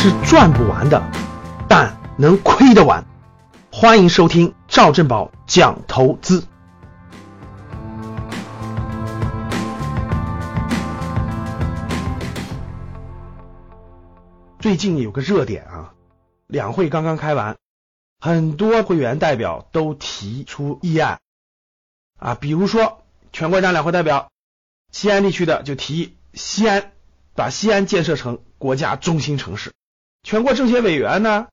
是赚不完的，但能亏得完。欢迎收听赵正宝讲投资。最近有个热点啊，两会刚刚开完，很多会员代表都提出议案啊，比如说全国人大两会代表西安地区的就提议西安把西安建设成国家中心城市，全国政协委员呢，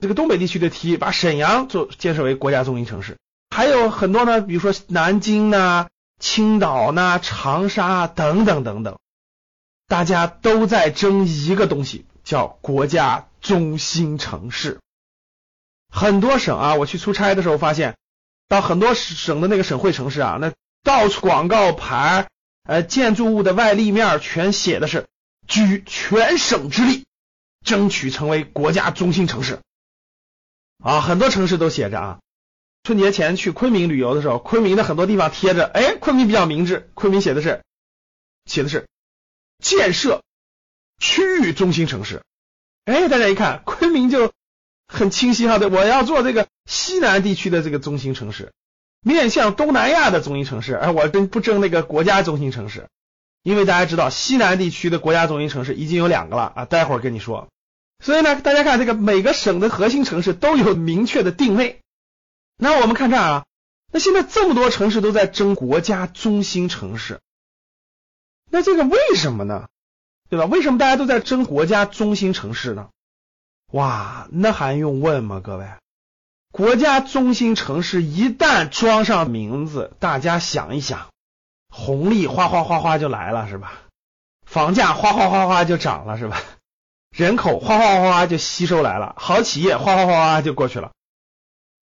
这个东北地区的提议把沈阳做建设为国家中心城市，还有很多呢，比如说南京呐、青岛呐、长沙等等等等，大家都在争一个东西。叫国家中心城市，很多省啊，我去出差的时候发现，到很多省的那个省会城市啊，那到处广告牌，呃，建筑物的外立面全写的是举全省之力争取成为国家中心城市啊，很多城市都写着啊。春节前去昆明旅游的时候，昆明的很多地方贴着，哎，昆明比较明智，昆明写的是写的是建设。区域中心城市，哎，大家一看，昆明就很清晰哈，对，我要做这个西南地区的这个中心城市，面向东南亚的中心城市，而，我真不争那个国家中心城市，因为大家知道西南地区的国家中心城市已经有两个了啊，待会儿跟你说。所以呢，大家看这个每个省的核心城市都有明确的定位。那我们看这儿啊，那现在这么多城市都在争国家中心城市，那这个为什么呢？对吧？为什么大家都在争国家中心城市呢？哇，那还用问吗？各位，国家中心城市一旦装上名字，大家想一想，红利哗哗哗哗就来了，是吧？房价哗哗哗哗就涨了，是吧？人口哗哗哗哗就吸收来了，好企业哗哗哗哗就过去了。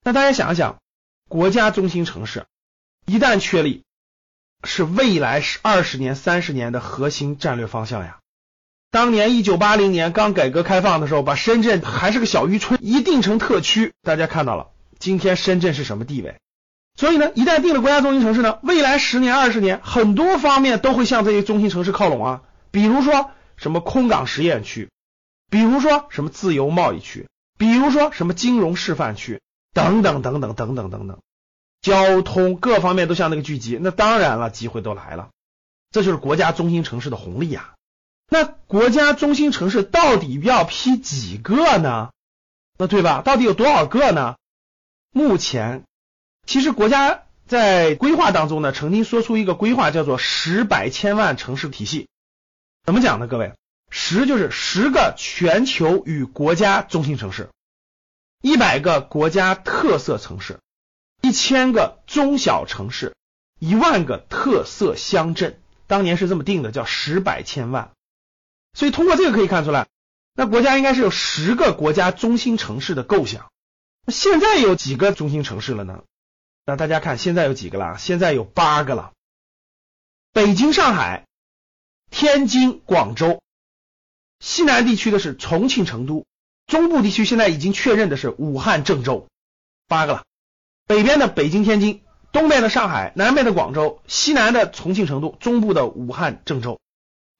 那大家想一想，国家中心城市一旦确立，是未来是二十年、三十年的核心战略方向呀。当年一九八零年刚改革开放的时候，把深圳还是个小渔村一定成特区，大家看到了，今天深圳是什么地位？所以呢，一旦定了国家中心城市呢，未来十年、二十年，很多方面都会向这些中心城市靠拢啊。比如说什么空港实验区，比如说什么自由贸易区，比如说什么金融示范区，等等等等等等等等，交通各方面都向那个聚集，那当然了，机会都来了，这就是国家中心城市的红利呀。那国家中心城市到底要批几个呢？那对吧？到底有多少个呢？目前，其实国家在规划当中呢，曾经说出一个规划，叫做十百千万城市体系。怎么讲呢？各位，十就是十个全球与国家中心城市，一百个国家特色城市，一千个中小城市，一万个特色乡镇。当年是这么定的，叫十百千万。所以通过这个可以看出来，那国家应该是有十个国家中心城市的构想。那现在有几个中心城市了呢？那大家看现在有几个了？现在有八个了：北京、上海、天津、广州。西南地区的是重庆、成都。中部地区现在已经确认的是武汉、郑州，八个了。北边的北京、天津，东边的上海，南边的广州，西南的重庆、成都，中部的武汉、郑州。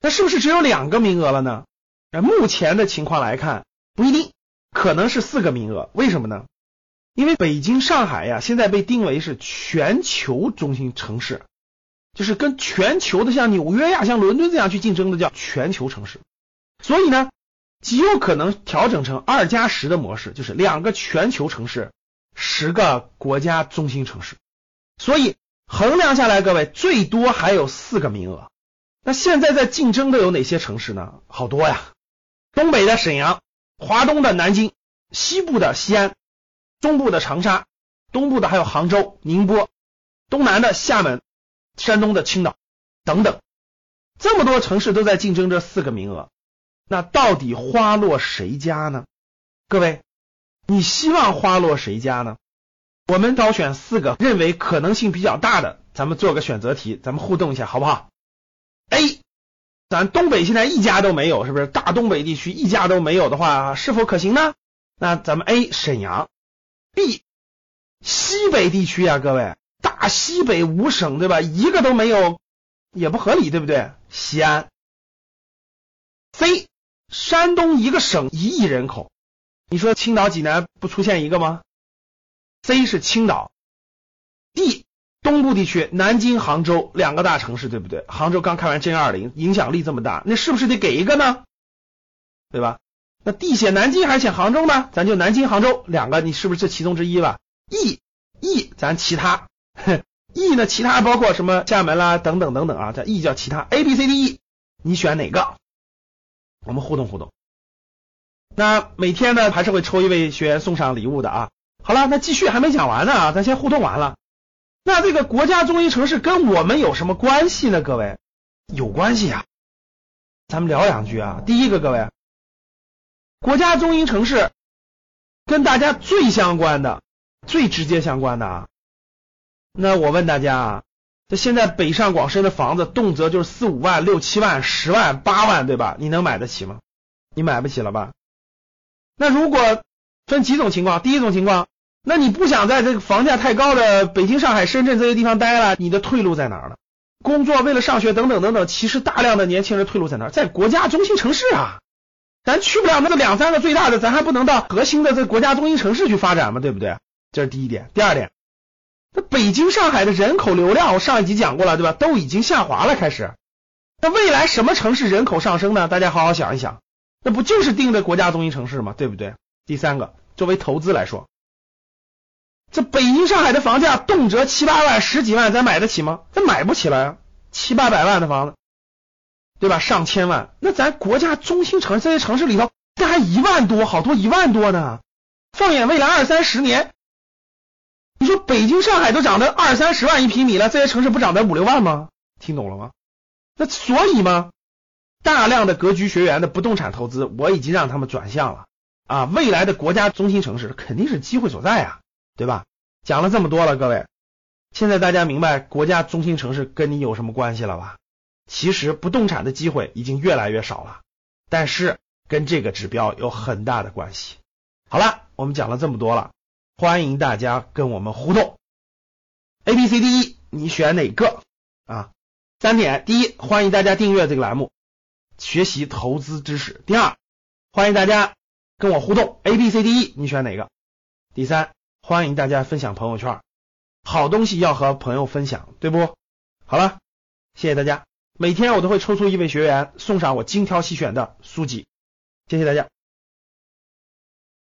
那是不是只有两个名额了呢？那目前的情况来看，不一定，可能是四个名额。为什么呢？因为北京、上海呀，现在被定为是全球中心城市，就是跟全球的像纽约呀、像伦敦这样去竞争的叫全球城市。所以呢，极有可能调整成二加十的模式，就是两个全球城市，十个国家中心城市。所以衡量下来，各位最多还有四个名额。那现在在竞争的有哪些城市呢？好多呀，东北的沈阳，华东的南京，西部的西安，中部的长沙，东部的还有杭州、宁波，东南的厦门，山东的青岛等等，这么多城市都在竞争这四个名额。那到底花落谁家呢？各位，你希望花落谁家呢？我们挑选四个认为可能性比较大的，咱们做个选择题，咱们互动一下，好不好？A，咱东北现在一家都没有，是不是？大东北地区一家都没有的话，是否可行呢？那咱们 A 沈阳，B 西北地区啊，各位，大西北五省对吧？一个都没有，也不合理，对不对？西安，C 山东一个省一亿人口，你说青岛、济南不出现一个吗？C 是青岛，D 东部地区南京、杭州两个大城市，对不对？杭州刚开完歼二零，影响力这么大，那是不是得给一个呢？对吧？那 D 写南京还是写杭州呢？咱就南京、杭州两个，你是不是这其中之一吧？E E 咱其他，E 呢？其他包括什么厦门啦等等等等啊，这 E 叫其他，A B C D E 你选哪个？我们互动互动。那每天呢还是会抽一位学员送上礼物的啊。好了，那继续还没讲完呢啊，咱先互动完了。那这个国家中心城市跟我们有什么关系呢？各位有关系啊。咱们聊两句啊。第一个，各位，国家中心城市跟大家最相关的、最直接相关的啊。那我问大家啊。这现在北上广深的房子动辄就是四五万、六七万、十万、八万，对吧？你能买得起吗？你买不起了吧？那如果分几种情况，第一种情况，那你不想在这个房价太高的北京、上海、深圳这些地方待了，你的退路在哪儿呢？工作为了上学等等等等，其实大量的年轻人退路在哪儿？在国家中心城市啊，咱去不了那个两三个最大的，咱还不能到核心的这国家中心城市去发展吗？对不对？这是第一点。第二点。那北京、上海的人口流量，我上一集讲过了，对吧？都已经下滑了，开始。那未来什么城市人口上升呢？大家好好想一想，那不就是定的国家中心城市吗？对不对？第三个，作为投资来说，这北京、上海的房价动辄七八万、十几万，咱买得起吗？咱买不起了呀，七八百万的房子，对吧？上千万，那咱国家中心城这些城市里头，这还一万多，好多一万多呢。放眼未来二三十年。你说北京、上海都涨到二三十万一平米了，这些城市不涨到五六万吗？听懂了吗？那所以嘛，大量的格局学员的不动产投资，我已经让他们转向了啊。未来的国家中心城市肯定是机会所在啊，对吧？讲了这么多了，各位，现在大家明白国家中心城市跟你有什么关系了吧？其实不动产的机会已经越来越少了，但是跟这个指标有很大的关系。好了，我们讲了这么多了。欢迎大家跟我们互动，A、B、C、D、E，你选哪个啊？三点：第一，欢迎大家订阅这个栏目，学习投资知识；第二，欢迎大家跟我互动，A、B、C、D、E，你选哪个？第三，欢迎大家分享朋友圈，好东西要和朋友分享，对不？好了，谢谢大家，每天我都会抽出一位学员送上我精挑细选的书籍，谢谢大家。